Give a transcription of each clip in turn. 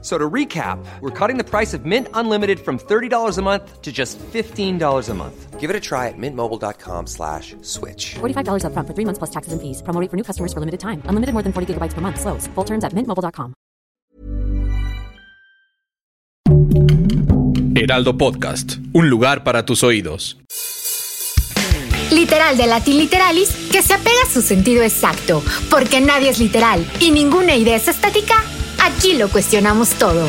So to recap, we're cutting the price of Mint Unlimited from $30 a month to just $15 a month. Give it a try at mintmobile.com slash switch. $45 up front for three months plus taxes and fees. Promo rate for new customers for limited time. Unlimited more than 40 gigabytes per month. Slows. Full terms at mintmobile.com. Heraldo Podcast. Un lugar para tus oídos. Literal de Latin Literalis que se apega a su sentido exacto, porque nadie es literal y ninguna idea es estática. Aquí lo cuestionamos todo.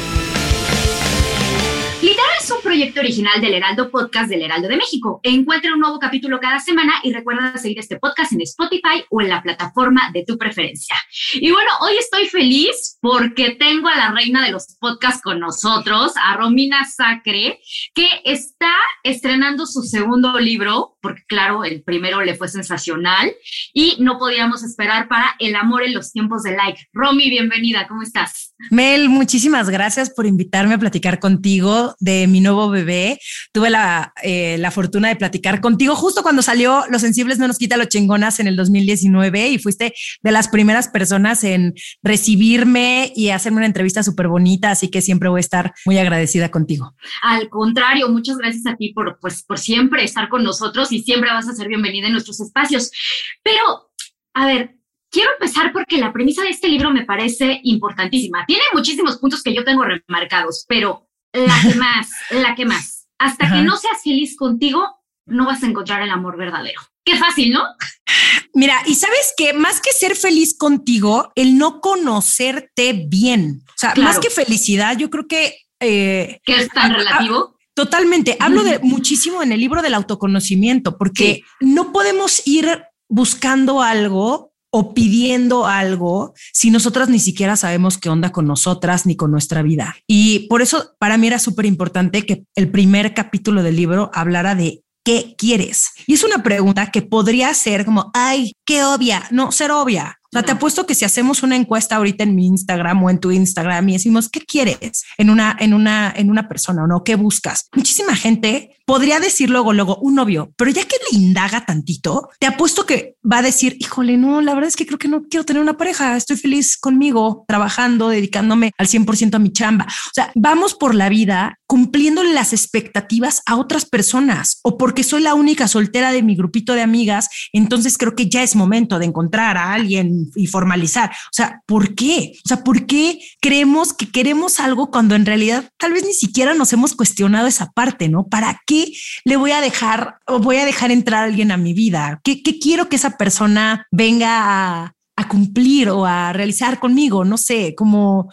Literal es un proyecto original del Heraldo Podcast del Heraldo de México. Encuentra un nuevo capítulo cada semana y recuerda seguir este podcast en Spotify o en la plataforma de tu preferencia. Y bueno, hoy estoy feliz porque tengo a la reina de los podcasts con nosotros, a Romina Sacre, que está estrenando su segundo libro, porque claro, el primero le fue sensacional y no podíamos esperar para El amor en los tiempos de like. Romy, bienvenida, ¿cómo estás? Mel, muchísimas gracias por invitarme a platicar contigo de mi nuevo bebé. Tuve la, eh, la, fortuna de platicar contigo justo cuando salió Los Sensibles no nos quita los chingonas en el 2019 y fuiste de las primeras personas en recibirme y hacerme una entrevista súper bonita, así que siempre voy a estar muy agradecida contigo. Al contrario, muchas gracias a ti por, pues, por siempre estar con nosotros y siempre vas a ser bienvenida en nuestros espacios. Pero, a ver, Quiero empezar porque la premisa de este libro me parece importantísima. Tiene muchísimos puntos que yo tengo remarcados, pero la que más, la que más. Hasta que no seas feliz contigo, no vas a encontrar el amor verdadero. Qué fácil, ¿no? Mira, y sabes que más que ser feliz contigo, el no conocerte bien. O sea, más que felicidad, yo creo que... Eh, ¿Que es tan relativo? Totalmente. Hablo de muchísimo en el libro del autoconocimiento, porque no podemos ir buscando algo o pidiendo algo si nosotras ni siquiera sabemos qué onda con nosotras ni con nuestra vida. Y por eso para mí era súper importante que el primer capítulo del libro hablara de ¿qué quieres? Y es una pregunta que podría ser como, ay, qué obvia, no, ser obvia. O sea, te apuesto que si hacemos una encuesta ahorita en mi Instagram o en tu Instagram y decimos, ¿qué quieres en una, en una, en una persona o no? ¿Qué buscas? Muchísima gente podría decir luego, luego un novio, pero ya que le indaga tantito, te apuesto que va a decir, híjole, no, la verdad es que creo que no quiero tener una pareja. Estoy feliz conmigo, trabajando, dedicándome al 100% a mi chamba. O sea, vamos por la vida cumpliendo las expectativas a otras personas o porque soy la única soltera de mi grupito de amigas. Entonces creo que ya es momento de encontrar a alguien y formalizar. O sea, ¿por qué? O sea, ¿por qué creemos que queremos algo cuando en realidad tal vez ni siquiera nos hemos cuestionado esa parte, ¿no? ¿Para qué le voy a dejar o voy a dejar entrar a alguien a mi vida? ¿Qué, qué quiero que esa persona venga a, cumplir o a realizar conmigo? No sé, como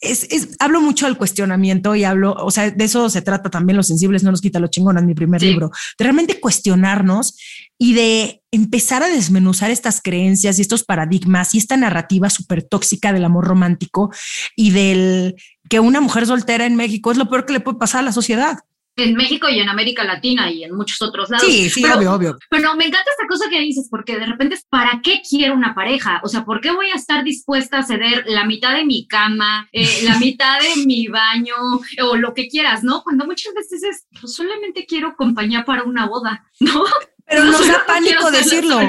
es, hablo mucho del cuestionamiento y hablo, o sea, de eso se trata también Los Sensibles, no nos quita los chingonas, mi primer libro, de realmente cuestionarnos y de empezar a desmenuzar estas creencias y estos paradigmas y esta narrativa súper tóxica del amor romántico y del que una mujer soltera en México es lo peor que le puede pasar a la sociedad en México y en América Latina y en muchos otros lados. Sí, sí, obvio, obvio. Pero me encanta esta cosa que dices, porque de repente es, ¿para qué quiero una pareja? O sea, ¿por qué voy a estar dispuesta a ceder la mitad de mi cama, eh, la mitad de mi baño o lo que quieras, ¿no? Cuando muchas veces es, pues solamente quiero compañía para una boda, ¿no? Pero nos da pánico decirlo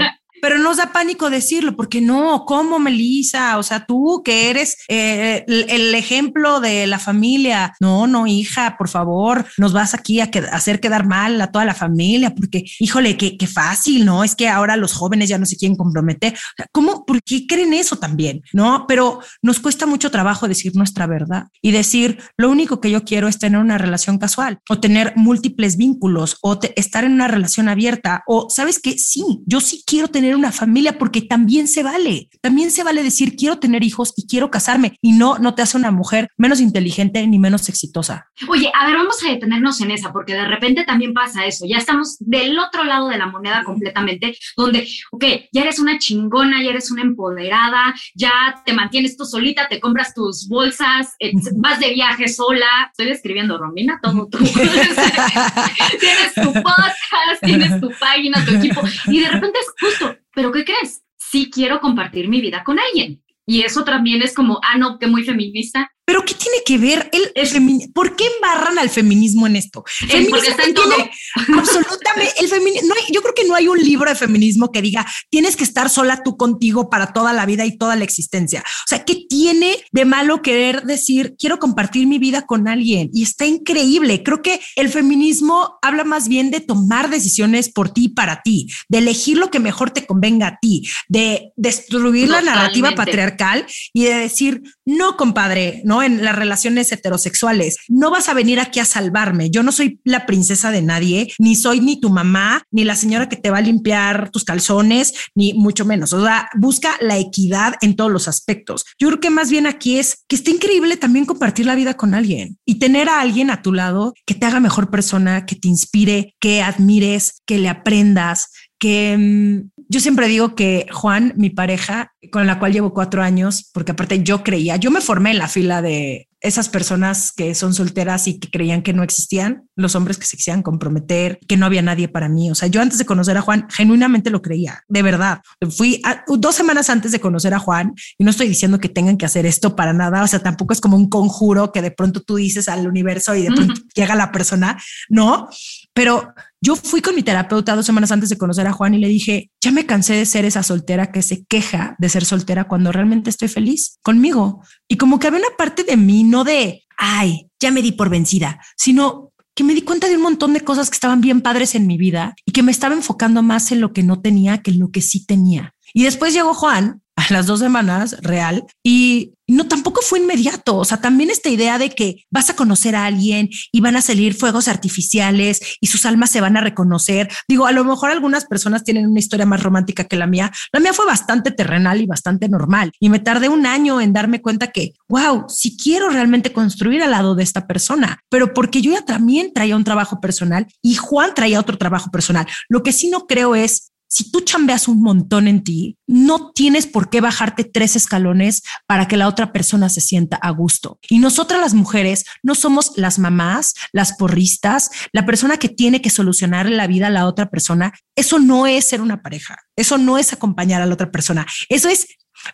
pero nos da pánico decirlo, porque no, ¿cómo Melissa? O sea, tú que eres eh, el, ejemplo de la familia. No, no, hija, por favor, nos vas aquí a, hacer quedar mal a toda la familia, porque, híjole, qué, qué fácil, ¿no? Es que ahora los jóvenes ya no se quieren comprometer. ¿Cómo? ¿Por qué creen eso también? ¿No? Pero nos cuesta mucho trabajo decir nuestra verdad y decir, lo único que yo quiero es tener una relación casual o tener múltiples vínculos o estar en una relación abierta o, ¿sabes qué? Sí, yo sí quiero tener una familia porque también se vale. También se vale decir quiero tener hijos y quiero casarme y no, no te hace una mujer menos inteligente ni menos exitosa. Oye, a ver, vamos a detenernos en esa porque de repente también pasa eso. Ya estamos del otro lado de la moneda completamente, donde, ok, ya eres una chingona, ya eres una empoderada, ya te mantienes tú solita, te compras tus bolsas, eh, vas de viaje sola. Estoy describiendo, Romina, todo tú. tienes tu podcast, tienes tu página, tu equipo y de repente es justo pero ¿qué crees? Sí quiero compartir mi vida con alguien. Y eso también es como, ah, no, que muy feminista. Pero ¿qué tiene que ver el, el feminismo? ¿Por qué embarran al feminismo en esto? Es porque está en todo. absolutamente el feminismo. No hay, yo creo que no hay un libro de feminismo que diga tienes que estar sola tú contigo para toda la vida y toda la existencia. O sea, ¿qué tiene de malo querer decir quiero compartir mi vida con alguien? Y está increíble. Creo que el feminismo habla más bien de tomar decisiones por ti y para ti, de elegir lo que mejor te convenga a ti, de destruir la narrativa patriarcal y de decir no, compadre, no en las relaciones heterosexuales. No vas a venir aquí a salvarme. Yo no soy la princesa de nadie, ni soy ni tu mamá, ni la señora que te va a limpiar tus calzones, ni mucho menos. O sea, busca la equidad en todos los aspectos. Yo creo que más bien aquí es que está increíble también compartir la vida con alguien y tener a alguien a tu lado que te haga mejor persona, que te inspire, que admires, que le aprendas, que mm, yo siempre digo que Juan, mi pareja, con la cual llevo cuatro años, porque aparte yo creía, yo me formé en la fila de esas personas que son solteras y que creían que no existían, los hombres que se quisieran comprometer, que no había nadie para mí. O sea, yo antes de conocer a Juan, genuinamente lo creía, de verdad. Fui a- dos semanas antes de conocer a Juan y no estoy diciendo que tengan que hacer esto para nada. O sea, tampoco es como un conjuro que de pronto tú dices al universo y de pronto llega la persona, no, pero yo fui con mi terapeuta dos semanas antes de conocer a Juan y le dije, ya me cansé de ser esa soltera que se queja de ser soltera cuando realmente estoy feliz conmigo. Y como que había una parte de mí, no de, ay, ya me di por vencida, sino que me di cuenta de un montón de cosas que estaban bien padres en mi vida y que me estaba enfocando más en lo que no tenía que en lo que sí tenía. Y después llegó Juan las dos semanas real y no tampoco fue inmediato. O sea, también esta idea de que vas a conocer a alguien y van a salir fuegos artificiales y sus almas se van a reconocer. Digo, a lo mejor algunas personas tienen una historia más romántica que la mía. La mía fue bastante terrenal y bastante normal y me tardé un año en darme cuenta que, wow, si quiero realmente construir al lado de esta persona, pero porque yo ya también traía un trabajo personal y Juan traía otro trabajo personal. Lo que sí no creo es si tú chambeas un montón en ti, no tienes por qué bajarte tres escalones para que la otra persona se sienta a gusto. Y nosotras las mujeres no somos las mamás, las porristas, la persona que tiene que solucionar la vida a la otra persona. Eso no es ser una pareja. Eso no es acompañar a la otra persona. Eso es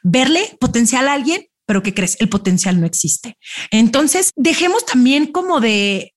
verle potencial a alguien, pero ¿qué crees? El potencial no existe. Entonces, dejemos también como de,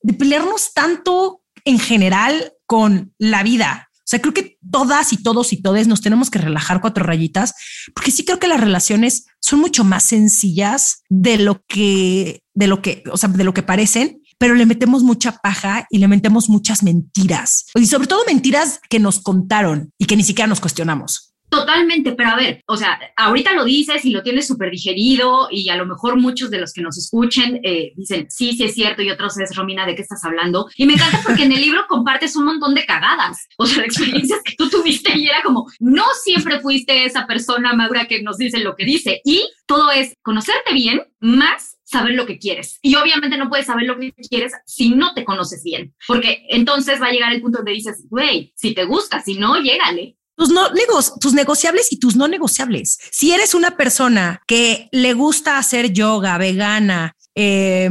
de pelearnos tanto en general con la vida. Sea, creo que todas y todos y todes nos tenemos que relajar cuatro rayitas, porque sí creo que las relaciones son mucho más sencillas de lo que, de lo que, o sea, de lo que parecen, pero le metemos mucha paja y le metemos muchas mentiras y sobre todo mentiras que nos contaron y que ni siquiera nos cuestionamos. Totalmente, pero a ver, o sea, ahorita lo dices y lo tienes súper digerido y a lo mejor muchos de los que nos escuchen eh, dicen, sí, sí es cierto y otros es, Romina, ¿de qué estás hablando? Y me encanta porque en el libro compartes un montón de cagadas, o sea, de experiencias que tú tuviste y era como, no siempre fuiste esa persona madura que nos dice lo que dice y todo es conocerte bien más saber lo que quieres. Y obviamente no puedes saber lo que quieres si no te conoces bien, porque entonces va a llegar el punto donde dices, güey, si te gusta, si no, llégale. Tus no negos, tus negociables y tus no negociables. Si eres una persona que le gusta hacer yoga, vegana, eh,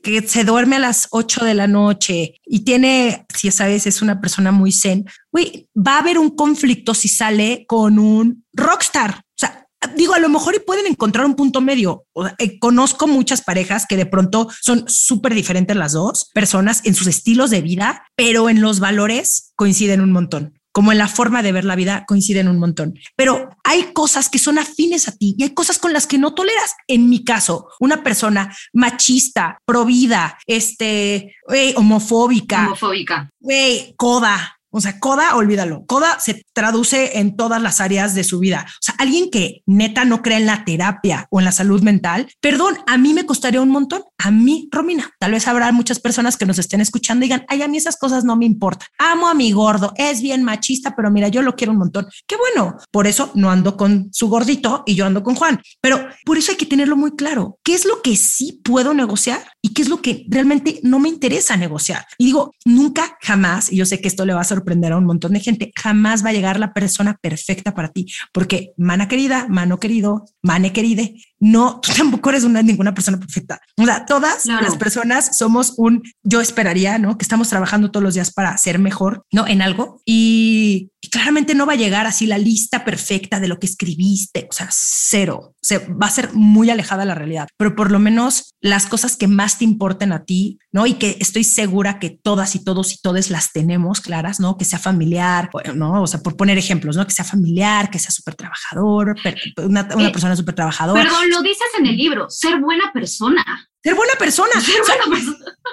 que se duerme a las 8 de la noche y tiene, si esa vez es una persona muy zen, güey, va a haber un conflicto si sale con un rockstar. O sea, digo, a lo mejor y pueden encontrar un punto medio. Eh, conozco muchas parejas que de pronto son súper diferentes las dos personas en sus estilos de vida, pero en los valores coinciden un montón como en la forma de ver la vida coinciden un montón. Pero hay cosas que son afines a ti y hay cosas con las que no toleras. En mi caso, una persona machista, provida, este, wey, homofóbica, Homofóbica. güey, coda. O sea, coda, olvídalo. Coda se traduce en todas las áreas de su vida. O sea, alguien que neta no cree en la terapia o en la salud mental, perdón, a mí me costaría un montón. A mí, Romina, tal vez habrá muchas personas que nos estén escuchando y digan, ay, a mí esas cosas no me importan. Amo a mi gordo, es bien machista, pero mira, yo lo quiero un montón. Qué bueno. Por eso no ando con su gordito y yo ando con Juan. Pero por eso hay que tenerlo muy claro. ¿Qué es lo que sí puedo negociar y qué es lo que realmente no me interesa negociar? Y digo, nunca, jamás, y yo sé que esto le va a sorprender a un montón de gente, jamás va a llegar la persona perfecta para ti, porque mana querida, mano querido, mane queride, no, tú tampoco eres una, ninguna persona perfecta. O sea, todas las personas somos un, yo esperaría, ¿no? Que estamos trabajando todos los días para ser mejor, ¿no? En algo. Y, claramente no va a llegar así la lista perfecta de lo que escribiste. O sea, cero. Se va a ser muy alejada la realidad, pero por lo menos las cosas que más te importen a ti, ¿no? Y que estoy segura que todas y todos y todas las tenemos claras, ¿no? Que sea familiar, ¿no? O sea, por poner ejemplos, ¿no? Que sea familiar, que sea súper trabajador, una, una eh, persona súper trabajadora. Perdón, lo dices en el libro, ser buena persona. Ser buena persona.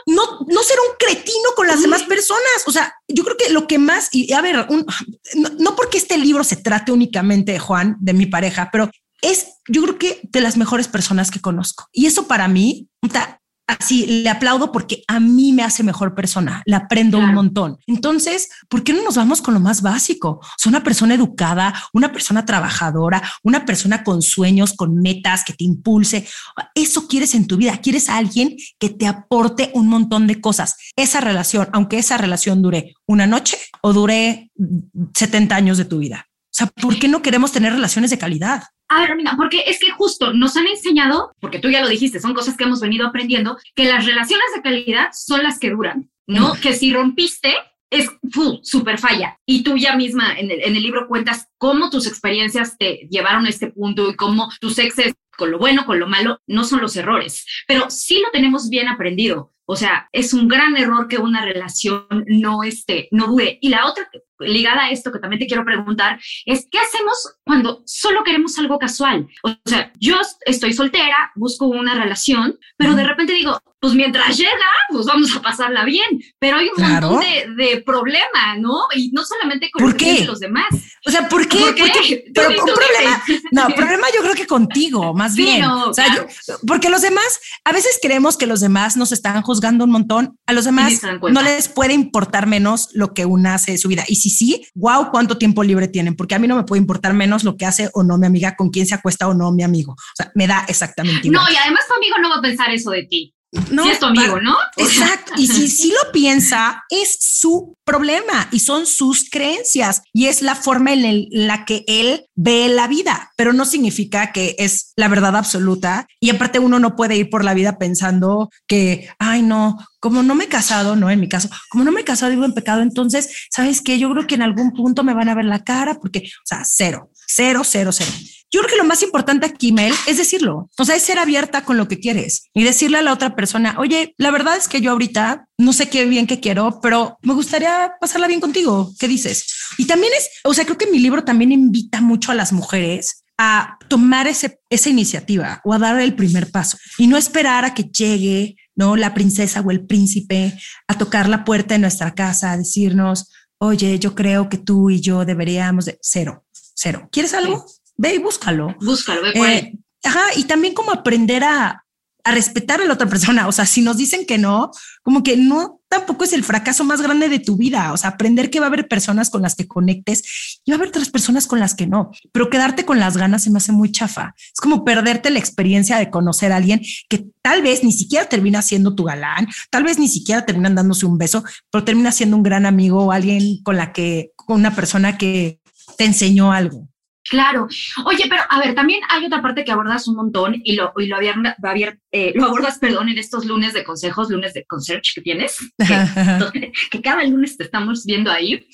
No, no ser un cretino con las demás personas. O sea, yo creo que lo que más, y a ver, no, porque este libro se trate únicamente de Juan, de mi pareja, pero es, yo creo que de las mejores personas que conozco. Y eso para mí, así le aplaudo porque a mí me hace mejor persona, le aprendo un montón. Entonces, ¿por qué no nos vamos con lo más básico? O una persona educada, una persona trabajadora, una persona con sueños, con metas, que te impulse. Eso quieres en tu vida, quieres a alguien que te aporte un montón de cosas. Esa relación, aunque esa relación dure una noche o dure 70 años de tu vida. O sea, ¿por qué no queremos tener relaciones de calidad? A ver, mira, porque es que justo nos han enseñado, porque tú ya lo dijiste, son cosas que hemos venido aprendiendo, que las relaciones de calidad son las que duran, ¿no? Que si rompiste, es súper falla. Y tú ya misma en el, en el, libro cuentas cómo tus experiencias te llevaron a este punto y cómo tus exes, con lo bueno, con lo malo, no son los errores, pero sí lo tenemos bien aprendido. O sea, es un gran error que una relación no, esté, no dure. Y la otra, ligada a esto que también te quiero preguntar, es ¿qué hacemos cuando solo queremos algo casual? O sea, yo estoy soltera, busco una relación, pero de repente digo, pues mientras llega, pues vamos a pasarla bien. Pero hay un montón de, de problema, ¿no? Y no solamente con los demás. O sea, ¿por qué? ¿Por qué? Pero un problema, no, problema yo creo que contigo, más bien. o sea, porque los demás, a veces creemos que los demás nos están juzgando juzgando un montón. A los demás no les puede importar menos lo que una hace de su vida. Y si sí, wow, cuánto tiempo libre tienen, porque a mí no me puede importar menos lo que hace o no mi amiga, con quién se acuesta o no mi amigo. O sea, me da exactamente igual. No, y además tu amigo no va a pensar eso de ti. No, es tu amigo, ¿no? Exacto. Y si lo piensa, es su problema y son sus creencias y es la forma en, la que él ve la vida, pero no significa que es la verdad absoluta. Y aparte uno no puede ir por la vida pensando que, ay, no, como no me he casado, no en mi caso, como no me he casado, vivo en pecado, entonces, ¿sabes qué? Yo creo que en algún punto me van a ver la cara porque, o sea, cero, cero, cero, cero. Yo creo que lo más importante aquí, Mel, es decirlo. O sea, es ser abierta con lo que quieres y decirle a la otra persona, oye, la verdad es que yo ahorita no sé qué bien que quiero, pero me gustaría pasarla bien contigo. ¿Qué dices? Y también es, o sea, creo que mi libro también invita mucho a las mujeres a tomar ese, esa iniciativa o a dar el primer paso y no esperar a que llegue no la princesa o el príncipe a tocar la puerta de nuestra casa, a decirnos, oye, yo creo que tú y yo deberíamos de cero, cero. ¿Quieres algo? Ve y búscalo. Búscalo, ve por eh, Ajá, y también como aprender a, a respetar a la otra persona. O sea, si nos dicen que no, como que no tampoco es el fracaso más grande de tu vida. O sea, aprender que va a haber personas con las que conectes y va a haber otras personas con las que no. Pero quedarte con las ganas se me hace muy chafa. Es como perderte la experiencia de conocer a alguien que tal vez ni siquiera termina siendo tu galán, tal vez ni siquiera terminan dándose un beso, pero termina siendo un gran amigo o alguien con la que, con una persona que te enseñó algo. Claro. Oye, pero a ver, también hay otra parte que abordas un montón y lo, y lo, eh, lo abordas, perdón, en estos lunes de consejos, lunes de concierge que tienes, que, cada lunes te estamos viendo ahí.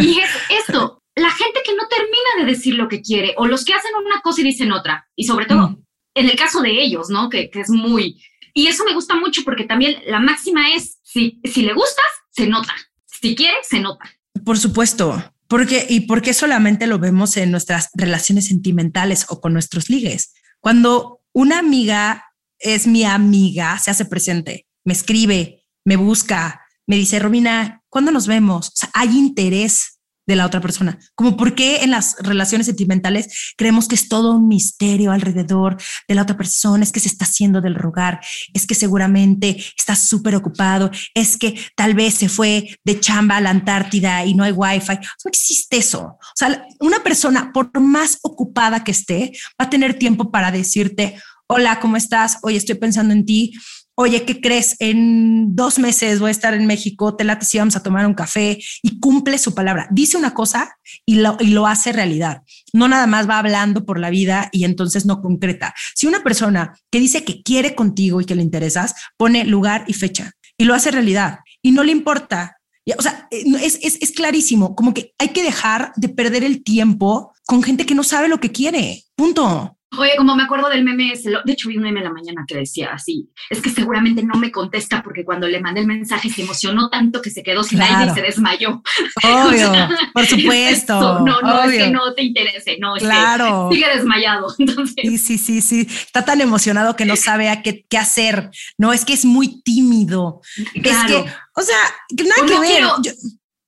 Y es esto, la gente que no termina de decir lo que quiere o los que hacen una cosa y dicen otra. Y sobre todo, mm. en el caso de ellos, ¿no? Que, que, es muy... Y eso me gusta mucho porque también la máxima es, si, si le gustas, se nota. Si quieres, se nota. Por supuesto. Porque, ¿Y por qué solamente lo vemos en nuestras relaciones sentimentales o con nuestros ligues? Cuando una amiga es mi amiga, se hace presente, me escribe, me busca, me dice, Romina, ¿cuándo nos vemos? Hay interés de la otra persona. Como por qué en las relaciones sentimentales creemos que es todo un misterio alrededor de la otra persona, es que se está haciendo del rogar, es que seguramente está súper ocupado, es que tal vez se fue de chamba a la Antártida y no hay wifi. No existe eso. O sea, una persona, por más ocupada que esté, va a tener tiempo para decirte, hola, ¿cómo estás? Oye, estoy pensando en ti. Oye, ¿qué crees? En dos meses voy a estar en México, te late si vamos a tomar un café y cumple su palabra. Dice una cosa y lo, y lo hace realidad. No nada más va hablando por la vida y entonces no concreta. Si una persona que dice que quiere contigo y que le interesas, pone lugar y fecha y lo hace realidad y no le importa o sea, eh, es, es, es, clarísimo, como que hay que dejar de perder el tiempo con gente que no sabe lo que quiere. Punto. Oye, como me acuerdo del meme, de hecho vi un meme en la mañana que decía así, es que seguramente no me contesta porque cuando le mandé el mensaje se emocionó tanto que se quedó sin aire y se desmayó. Obvio, por supuesto. no, no es que no te interese, no, es claro. que sigue desmayado. Entonces. Sí, sí, sí, sí, está tan emocionado que no sabe a qué, qué hacer, no, es que es muy tímido. Es que, o sea, nada que ver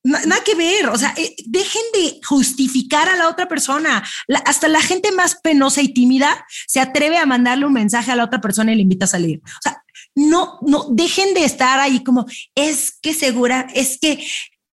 nada que ver, o sea, eh, dejen de justificar a la otra persona. hasta la gente más penosa y tímida se atreve a mandarle un mensaje a la otra persona y le invita a salir. O sea, no, no, dejen de estar ahí como, es que segura, es que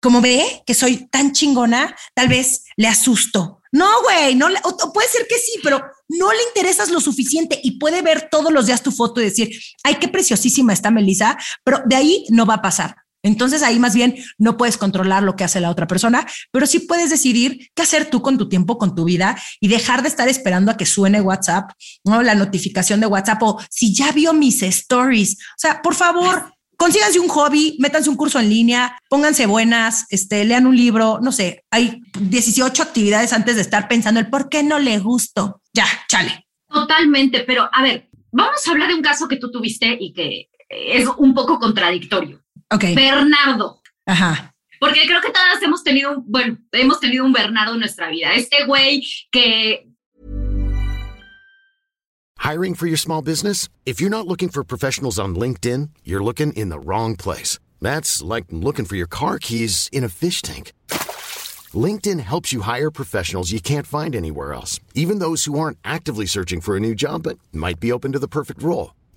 como ve que soy tan chingona, tal vez le asusto. No, güey, no puede ser que sí, pero no le interesas lo suficiente y puede ver todos los días tu foto y decir, ay, qué preciosísima está Melissa, pero de ahí no va a pasar. Entonces ahí más bien no puedes controlar lo que hace la otra persona, pero sí puedes decidir qué hacer tú con tu tiempo, con tu vida y dejar de estar esperando a que suene WhatsApp, ¿no? La notificación de WhatsApp o si ya vio mis stories. O sea, por favor, consíganse un hobby, métanse un curso en línea, pónganse buenas, este, lean un libro, no sé, hay 18 actividades antes de estar pensando el por qué no le gusto. Ya, chale. Totalmente, pero a ver, vamos a hablar de un caso que tú tuviste y que es un poco contradictorio. Okay. Bernardo. Ajá. Porque creo que todas hemos tenido, bueno, hemos tenido un Bernardo en nuestra vida. Este güey que. Hiring for your small business? If you're not looking for professionals on LinkedIn, you're looking in the wrong place. That's like looking for your car keys in a fish tank. LinkedIn helps you hire professionals you can't find anywhere else, even those who aren't actively searching for a new job but might be open to the perfect role.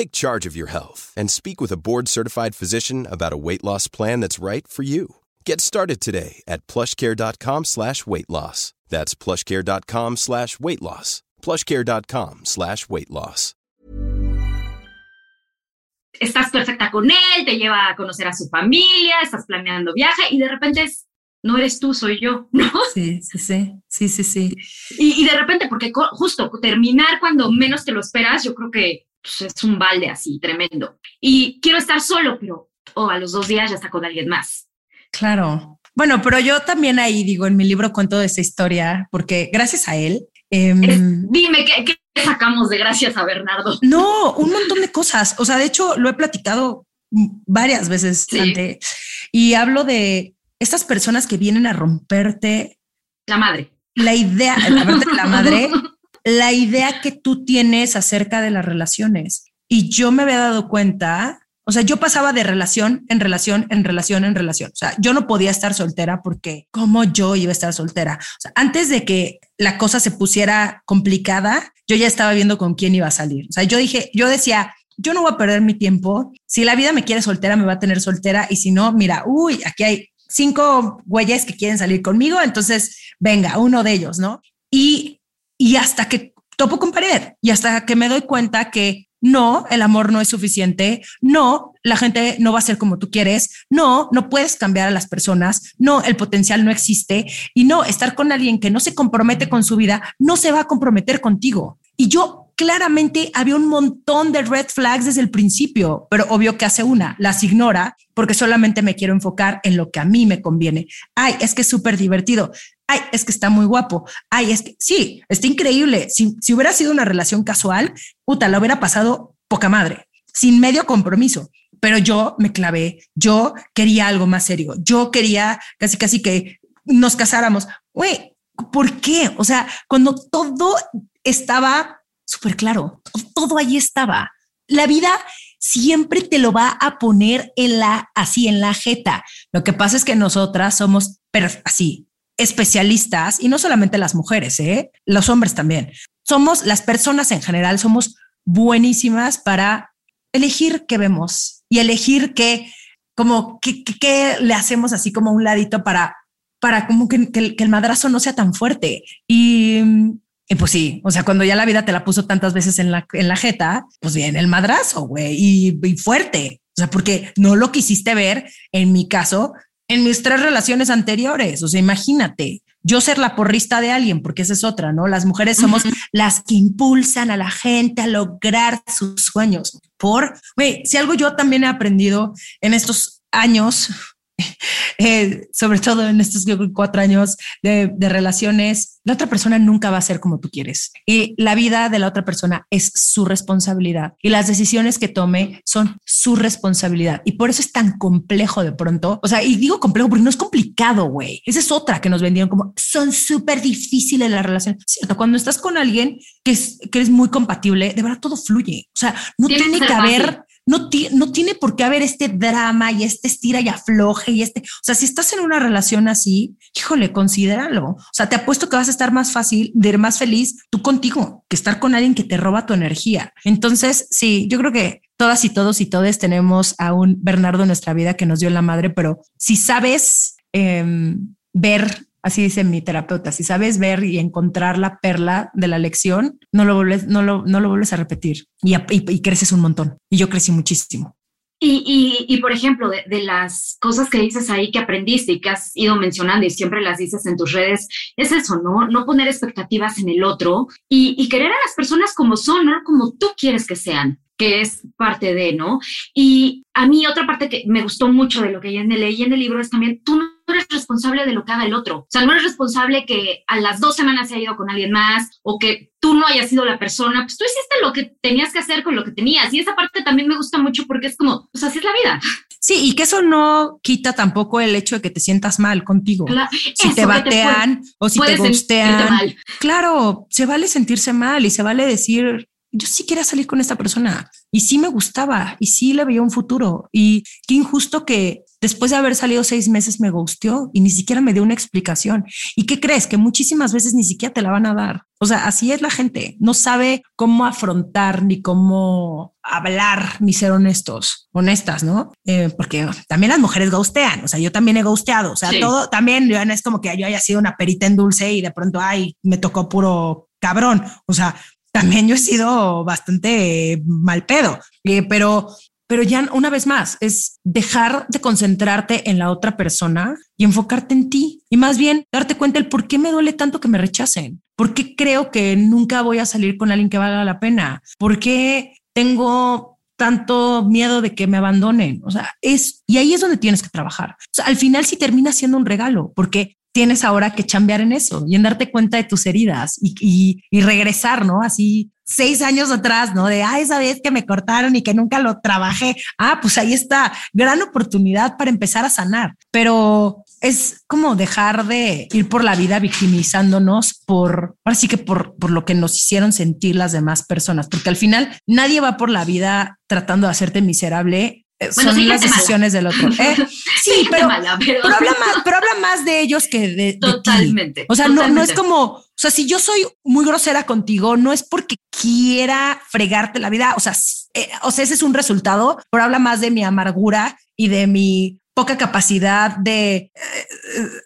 Take charge of your health and speak with a board certified physician about a weight loss plan that's right for you. Get started today at plushcare.com slash weight loss. That's plushcare.com slash weight loss. Plushcare.com slash weight loss. Estás perfecta con él, te lleva a conocer a su familia, estás planeando viaje y de repente es, no eres tú, soy yo, ¿no? Sí, sí, sí, sí, sí, sí. Y, y de repente, porque justo terminar cuando menos te lo esperas, yo creo que pues, es un balde así tremendo. Y quiero estar solo, pero oh, a los dos días ya está con alguien más. Claro. Bueno, pero yo también ahí digo, en mi libro cuento esa historia, porque gracias a él... Em, dime, ¿qué, sacamos de gracias a Bernardo? No, un montón de cosas. O sea, de hecho, lo he platicado varias veces antes y hablo de estas personas que vienen a romperte la madre. La idea, la, la madre la idea que tú tienes acerca de las relaciones. Y yo me había dado cuenta, o sea, yo pasaba de relación en relación, en relación, en relación. O sea, yo no podía estar soltera porque como yo iba a estar soltera. Antes de que la cosa se pusiera complicada, yo ya estaba viendo con quién iba a salir. O sea, yo dije, yo decía, yo no voy a perder mi tiempo. Si la vida me quiere soltera, me va a tener soltera. Y si no, mira, uy, aquí hay cinco güeyes que quieren salir conmigo. Entonces, venga, uno de ellos, ¿no? Y y hasta que topo con pared y hasta que me doy cuenta que no, el amor no es suficiente, no, la gente no va a ser como tú quieres, no, no puedes cambiar a las personas, no, el potencial no existe y no, estar con alguien que no se compromete con su vida, no se va a comprometer contigo. Y yo claramente había un montón de red flags desde el principio, pero obvio que hace una, las ignora porque solamente me quiero enfocar en lo que a mí me conviene. Ay, es que es súper divertido. Ay, es que está muy guapo. Ay, es que sí, está increíble. Si, si hubiera sido una relación casual, puta, la hubiera pasado poca madre, sin medio compromiso. Pero yo me clavé, yo quería algo más serio, yo quería casi, casi que nos casáramos. Güey, ¿por qué? O sea, cuando todo estaba súper claro. Todo ahí estaba. La vida siempre te lo va a poner en la, así en la jeta. Lo que pasa es que nosotras somos así especialistas y no solamente las mujeres, ¿eh? los hombres también. Somos las personas en general, somos buenísimas para elegir qué vemos y elegir qué, como qué, le hacemos así como un ladito para, para como que, el madrazo no sea tan fuerte. Y, y, pues sí, o sea, cuando ya la vida te la puso tantas veces en la, en la jeta, pues viene el madrazo, güey, y, y fuerte. O sea, porque no lo quisiste ver, en mi caso, en mis tres relaciones anteriores. O sea, imagínate, yo ser la porrista de alguien, porque esa es otra, ¿no? Las mujeres somos las que impulsan a la gente a lograr sus sueños. Por, güey, si algo yo también he aprendido en estos años, Eh, sobre todo en estos cuatro años de, relaciones, la otra persona nunca va a ser como tú quieres. Y la vida de la otra persona es su responsabilidad y las decisiones que tome son su responsabilidad. Y por eso es tan complejo de pronto. O sea, y digo complejo porque no es complicado, güey. Esa es otra que nos vendieron como son súper difíciles las relaciones. Cierto, cuando estás con alguien que es, que es muy compatible, de verdad todo fluye. O sea, no tiene que haber no, no tiene por qué haber este drama y este estira y afloje y este, o sea, si estás en una relación así, híjole, considéralo. O sea, te apuesto que vas a estar más fácil, de más feliz tú contigo que estar con alguien que te roba tu energía. Entonces, sí, yo creo que todas y todos y todes tenemos a un Bernardo en nuestra vida que nos dio la madre, pero si sabes em, ver Así dice mi terapeuta, si sabes ver y encontrar la perla de la lección, no lo vuelves, no lo, no lo vuelves a repetir y, y, creces un montón. Y yo crecí muchísimo. Y, y, por ejemplo, de, las cosas que dices ahí que aprendiste y que has ido mencionando y siempre las dices en tus redes, es eso, ¿no? No poner expectativas en el otro y, querer a las personas como son, no como tú quieres que sean que es parte de, ¿no? Y a mí otra parte que me gustó mucho de lo que ya leí en el libro es también, tú no eres responsable de lo que haga el otro. O sea, no eres responsable que a las dos semanas se haya ido con alguien más o que tú no hayas sido la persona. Pues tú hiciste lo que tenías que hacer con lo que tenías. Y esa parte también me gusta mucho porque es como, pues así es la vida. Sí, y que eso no quita tampoco el hecho de que te sientas mal contigo. si te batean o si te gustean. Claro, se vale sentirse mal y se vale decir, yo sí quería salir con esta persona y sí me gustaba y sí le veía un futuro y qué injusto que después de haber salido seis meses me gusteó y ni siquiera me dio una explicación. ¿Y qué crees? Que muchísimas veces ni siquiera te la van a dar. O sea, así es la gente. No sabe cómo afrontar ni cómo hablar ni ser honestos, honestas, ¿no? Eh, porque también las mujeres gustean. O sea, yo también he gusteado. O sea, todo también no es como que yo haya sido una perita en dulce y de pronto, ay, me tocó puro cabrón. O sea, también yo he sido bastante mal pedo, eh, pero, pero ya una vez más es dejar de concentrarte en la otra persona y enfocarte en ti y más bien darte cuenta el por qué me duele tanto que me rechacen, por qué creo que nunca voy a salir con alguien que valga la pena, por qué tengo tanto miedo de que me abandonen. O sea, es, y ahí es donde tienes que trabajar. Al final sí termina siendo un regalo, porque tienes ahora que chambear en eso y en darte cuenta de tus heridas y, y, regresar, ¿no? Así seis años atrás, ¿no? De, ah, esa vez que me cortaron y que nunca lo trabajé. Ah, pues ahí está, gran oportunidad para empezar a sanar, pero es como dejar de ir por la vida victimizándonos por, ahora que por, por lo que nos hicieron sentir las demás personas, porque al final nadie va por la vida tratando de hacerte miserable eh, son las decisiones del otro. ¿eh? Sí, pero, pero... habla más, pero habla más de ellos que de, totalmente. o sea, No, no es como, o sea, si yo soy muy grosera contigo, no es porque quiera fregarte la vida. O sea, eh, o sea, ese es un resultado, pero habla más de mi amargura y de mi poca capacidad de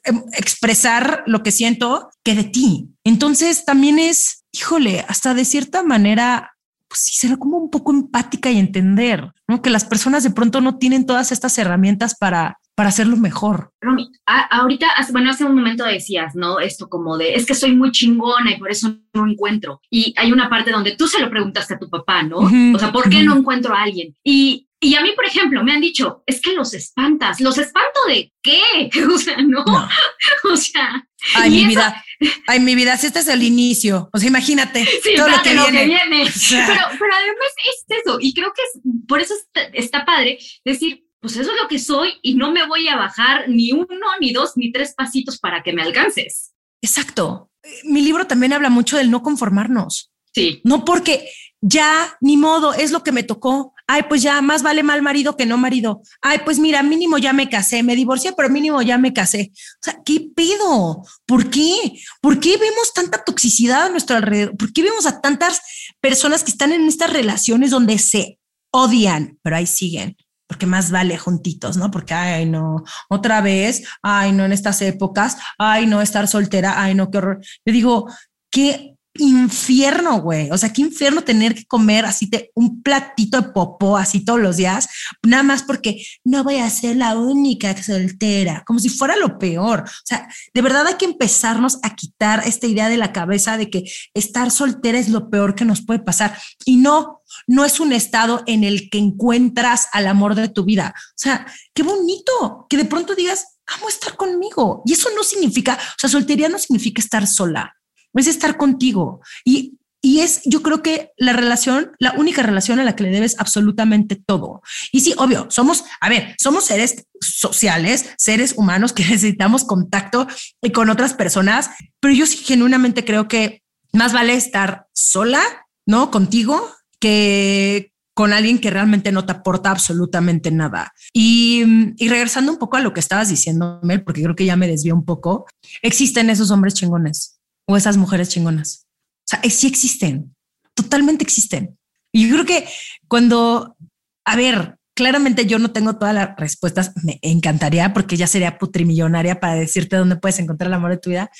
em, expresar lo que siento que de ti. Entonces también es, híjole, hasta de cierta manera pues sí, será como un poco empática y entender, ¿no? Que las personas de pronto no tienen todas estas herramientas para, para hacerlo mejor. Romy, ahorita, bueno, hace un momento decías, ¿no? Esto como de, es que soy muy chingona y por eso no encuentro. Y hay una parte donde tú se lo preguntaste a tu papá, ¿no? o sea, ¿por qué no encuentro a alguien? Y, y a mí, por ejemplo, me han dicho, es que los espantas. ¿Los espanto de qué? O sea, no. o sea. Ay, mi vida. Ay, mi vida, si este es el inicio. O sea, imagínate todo lo, que, viene. Pero, pero además es eso. Y creo que es, por eso está, padre decir, pues eso es lo que soy y no me voy a bajar ni uno, ni dos, ni tres pasitos para que me alcances. Exacto. Mi libro también habla mucho del no conformarnos. Sí. No porque ya, ni modo, es lo que me tocó. Ay, pues ya, más vale mal marido que no marido. Ay, pues mira, mínimo ya me casé, me divorcié, pero mínimo ya me casé. O sea, ¿qué pido? ¿Por qué? ¿Por qué vemos tanta toxicidad a nuestro alrededor? ¿Por qué vemos a tantas personas que están en estas relaciones donde se odian, pero ahí siguen? Porque más vale juntitos, ¿no? Porque, ay, no, otra vez, ay, no, en estas épocas, ay, no, estar soltera, ay, no, qué horror. Yo digo, qué infierno, güey. O sea, qué infierno tener que comer así de un platito de popó así todos los días, nada más porque no voy a ser la única soltera, como si fuera lo peor. O sea, de verdad hay que empezarnos a quitar esta idea de la cabeza de que estar soltera es lo peor que nos puede pasar. Y no, no es un estado en el que encuentras al amor de tu vida. O sea, qué bonito que de pronto digas, amo estar conmigo. Y eso no significa, o sea, soltería no significa estar sola es estar contigo. Y, y es, yo creo que la relación, la única relación a la que le debes absolutamente todo. Y sí, obvio, somos, a ver, somos seres sociales, seres humanos que necesitamos contacto con otras personas, pero yo sí genuinamente creo que más vale estar sola, ¿no? Contigo, que con alguien que realmente no te aporta absolutamente nada. Y, y, regresando un poco a lo que estabas diciendo, Mel, porque creo que ya me desvió un poco, existen esos hombres chingones o esas mujeres chingonas. O sea, sí existen, totalmente existen. Y yo creo que cuando, a ver, claramente yo no tengo todas las respuestas, me encantaría porque ya sería putrimillonaria para decirte dónde puedes encontrar el amor de tu vida,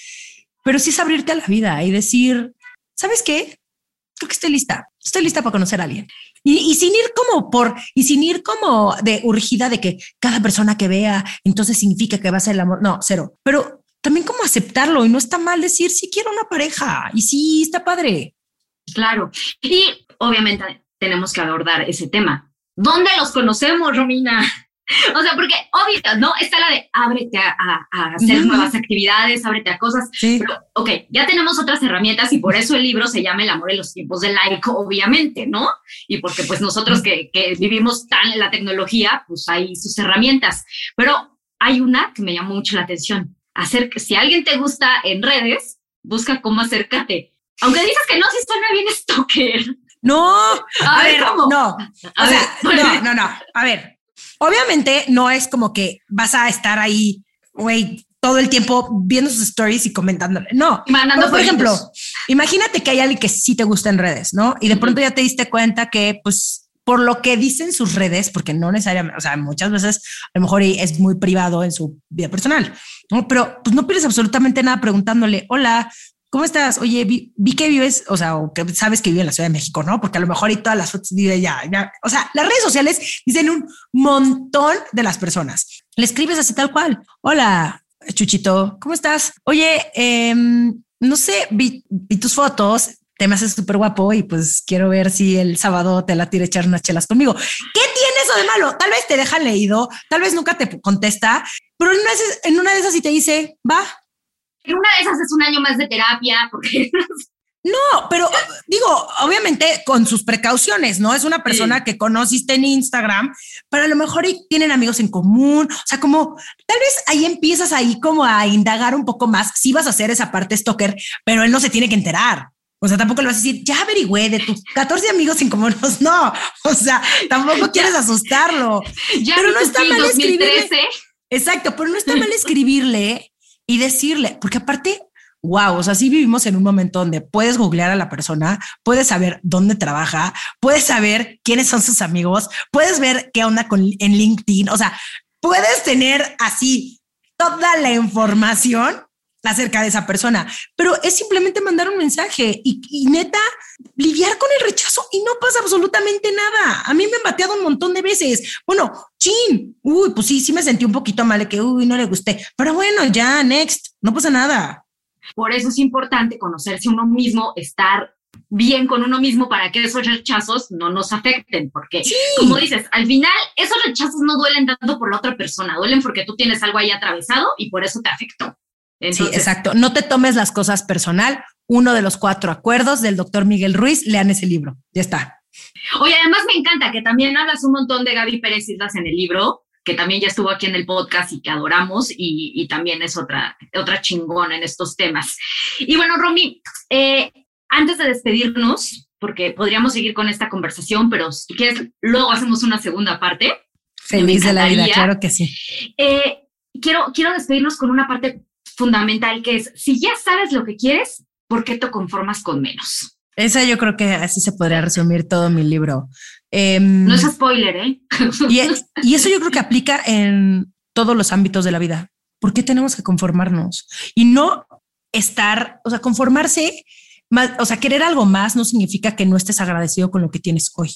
pero sí es abrirte a la vida y decir, ¿sabes qué? Creo que estoy lista, estoy lista para conocer a alguien. Y, y, sin ir como por, y sin ir como de urgida de que cada persona que vea, entonces significa que va a ser el amor. No, cero. Pero también como aceptarlo y no está mal decir si quiero una pareja y sí está padre. Claro. Y obviamente tenemos que abordar ese tema. ¿Dónde los conocemos, Romina? O sea, porque obvio, ¿no? Está la de ábrete a, hacer nuevas actividades, ábrete a cosas. Sí. Pero, ok, ya tenemos otras herramientas y por eso el libro se llama El amor en los tiempos del like, obviamente, ¿no? Y porque pues nosotros que, que vivimos tan en la tecnología, pues hay sus herramientas. Pero hay una que me llamó mucho la atención hacer, si alguien te gusta en redes, busca cómo acércate. Aunque dices que no, si suena bien stalker. No, a, ver, no. A ver, no, no, no. A ver, obviamente no es como que vas a estar ahí, güey, todo el tiempo viendo sus stories y comentándole. No, mandando por ejemplo, imagínate que hay alguien que sí te gusta en redes, ¿no? Y de pronto ya te diste cuenta que, pues, por lo que dicen sus redes, porque no necesariamente, o sea, muchas veces a lo mejor es muy privado en su vida personal, ¿no? Pero pues no pierdes absolutamente nada preguntándole, hola, ¿cómo estás? Oye, vi, que vives, o sea, o que sabes que vive en la Ciudad de México, ¿no? Porque a lo mejor hay todas las fotos vive ya, ya, o sea, las redes sociales dicen un montón de las personas. Le escribes así tal cual, hola, Chuchito, ¿cómo estás? Oye, em, no sé, vi, vi tus fotos, te me haces súper guapo y pues quiero ver si el sábado te la tira echar unas chelas conmigo. ¿Qué tiene eso de malo? Tal vez te deja leído, tal vez nunca te contesta, pero en una, en una de esas sí te dice, va. En una de esas es un año más de terapia, porque... No, pero digo, obviamente con sus precauciones, ¿no? Es una persona que conociste en Instagram, pero a lo mejor tienen amigos en común, o sea, como tal vez ahí empiezas ahí como a indagar un poco más, si vas a hacer esa parte stalker, pero él no se tiene que enterar. O sea, tampoco le vas a decir, ya averigüé de tus 14 amigos incomunos. No, o sea, tampoco quieres asustarlo. Ya pero no está mal escribirle. Exacto, pero no está mal escribirle y decirle, porque aparte, wow, o sea, sí vivimos en un momento donde puedes googlear a la persona, puedes saber dónde trabaja, puedes saber quiénes son sus amigos, puedes ver qué onda con, en LinkedIn, o sea, puedes tener así toda la información acerca de esa persona, pero es simplemente mandar un mensaje y, neta lidiar con el rechazo y no pasa absolutamente nada. A mí me han bateado un montón de veces. Bueno, chin, uy, pues sí, sí me sentí un poquito mal de que, uy, no le gusté, pero bueno, ya, next, no pasa nada. Por eso es importante conocerse uno mismo, estar bien con uno mismo para que esos rechazos no nos afecten, porque como dices, al final esos rechazos no duelen tanto por la otra persona, duelen porque tú tienes algo ahí atravesado y por eso te afectó sí, exacto. No te tomes las cosas personal. Uno de los cuatro acuerdos del doctor Miguel Ruiz, lean ese libro. Ya está. Oye, además me encanta que también hablas un montón de Gaby Pérez Islas en el libro, que también ya estuvo aquí en el podcast y que adoramos y, también es otra, otra chingona en estos temas. Y bueno, Romy, eh, antes de despedirnos, porque podríamos seguir con esta conversación, pero si quieres, luego hacemos una segunda parte. Feliz de la vida, claro que sí. Eh, quiero, quiero despedirnos con una parte fundamental que es, si ya sabes lo que quieres, ¿por qué te conformas con menos? Esa yo creo que así se podría resumir todo mi libro. Em, no es spoiler, ¿eh? y, y eso yo creo que aplica en todos los ámbitos de la vida. ¿Por qué tenemos que conformarnos? Y no estar, o sea, conformarse, más, o sea, querer algo más no significa que no estés agradecido con lo que tienes hoy,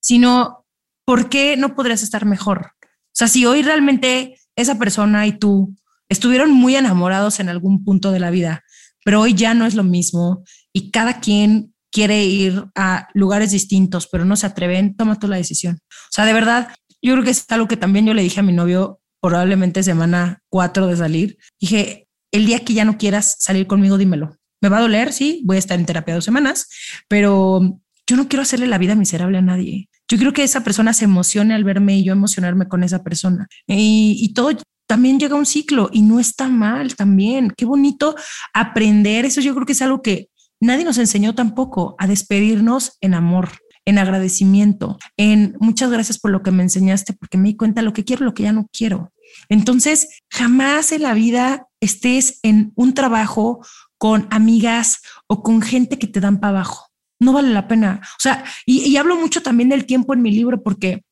sino ¿por qué no podrías estar mejor? O sea, si hoy realmente esa persona y tú estuvieron muy enamorados en algún punto de la vida, pero hoy ya no es lo mismo y cada quien quiere ir a lugares distintos, pero no se atreven, toma tú la decisión. O sea, de verdad, yo creo que es algo que también yo le dije a mi novio probablemente semana cuatro de salir. Dije, el día que ya no quieras salir conmigo, dímelo. Me va a doler, sí, voy a estar en terapia dos semanas, pero yo no quiero hacerle la vida miserable a nadie. Yo quiero que esa persona se emocione al verme y yo emocionarme con esa persona. Y, y todo también llega un ciclo y no está mal también. Qué bonito aprender. Eso yo creo que es algo que nadie nos enseñó tampoco a despedirnos en amor, en agradecimiento, en muchas gracias por lo que me enseñaste, porque me di cuenta lo que quiero, lo que ya no quiero. Entonces, jamás en la vida estés en un trabajo con amigas o con gente que te dan para abajo. No vale la pena. O sea, y, hablo mucho también del tiempo en mi libro porque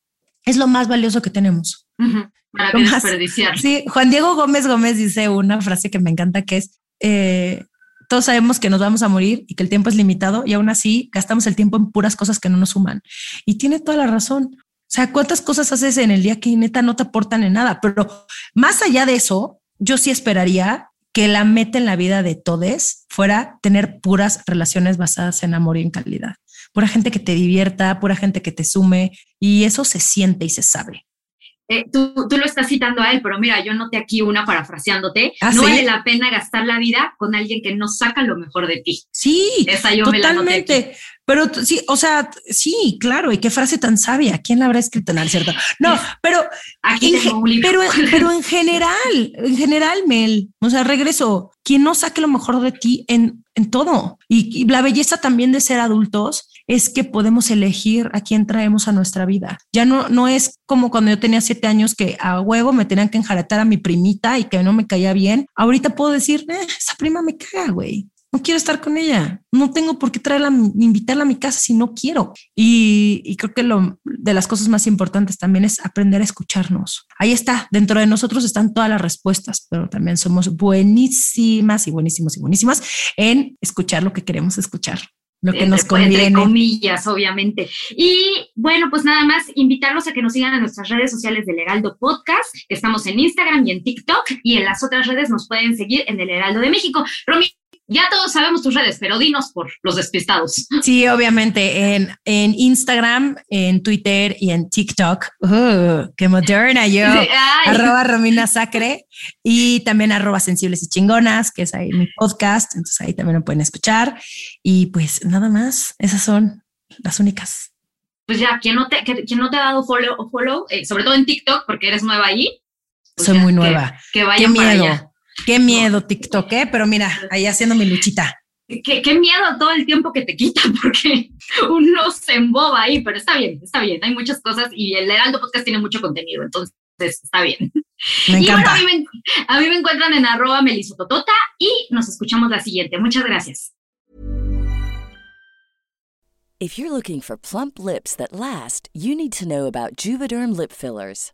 es lo más valioso que tenemos. Para que desperdiciar. Sí, Juan Diego Gómez Gómez dice una frase que me encanta que es, eh, todos sabemos que nos vamos a morir y que el tiempo es limitado y aún así gastamos el tiempo en puras cosas que no nos suman. Y tiene toda la razón. O sea, ¿cuántas cosas haces en el día que neta no te aportan en nada? Pero más allá de eso, yo sí esperaría que la meta en la vida de todos fuera tener puras relaciones basadas en amor y en calidad. Pura gente que te divierta, pura gente que te sume y eso se siente y se sabe. Eh, tú, tú, lo estás citando a él, pero mira, yo noté aquí una parafraseándote. ¿Ah, no vale la pena gastar la vida con alguien que no saca lo mejor de ti. Sí, Esa yo totalmente. Me la pero sí, o sea, sí, claro, y qué frase tan sabia. ¿Quién la habrá escrito? No, cierto. No, pero, aquí en, pero, pero en general, en general, Mel, o sea, regreso, quien no saque lo mejor de ti en, en todo. y la belleza también de ser adultos es que podemos elegir a quién traemos a nuestra vida. Ya no, no es como cuando yo tenía siete años que a huevo me tenían que enjaretar a mi primita y que no me caía bien. Ahorita puedo decir, eh, esa prima me caga, güey. No quiero estar con ella. No tengo por qué traerla, invitarla a mi casa si no quiero. Y, y, creo que lo de las cosas más importantes también es aprender a escucharnos. Ahí está. Dentro de nosotros están todas las respuestas, pero también somos buenísimas y buenísimos y buenísimas en escuchar lo que queremos escuchar lo que nos conviene. Entre comillas, obviamente. Y bueno, pues nada más invitarlos a que nos sigan en nuestras redes sociales del Heraldo Podcast, que estamos en Instagram y en TikTok, y en las otras redes nos pueden seguir en el Heraldo de México. Romy, ya todos sabemos tus redes, pero dinos por los despistados. Sí, obviamente en, en Instagram, en Twitter y en TikTok. Uh, ¡Qué moderna yo! arroba Romina Sacre y también arroba Sensibles y Chingonas, que es ahí mi podcast. Entonces ahí también lo pueden escuchar. Y pues nada más, esas son las únicas. Pues ya, quien no te, quien no te ha dado follow, follow eh, sobre todo en TikTok, porque eres nueva allí. Pues Soy muy nueva. Que, vaya Qué miedo. Qué miedo TikTok, ¿eh? Pero mira, ahí haciendo mi luchita. Qué, qué, miedo todo el tiempo que te quita porque uno se emboba ahí, pero está bien, está bien. Hay muchas cosas y el Heraldo Podcast tiene mucho contenido, entonces está bien. Me encanta. Y bueno, a mí me, a mí me encuentran en arroba melisototota y nos escuchamos la siguiente. Muchas gracias. If you're looking for plump lips that last, you need to know about Juvederm lip fillers.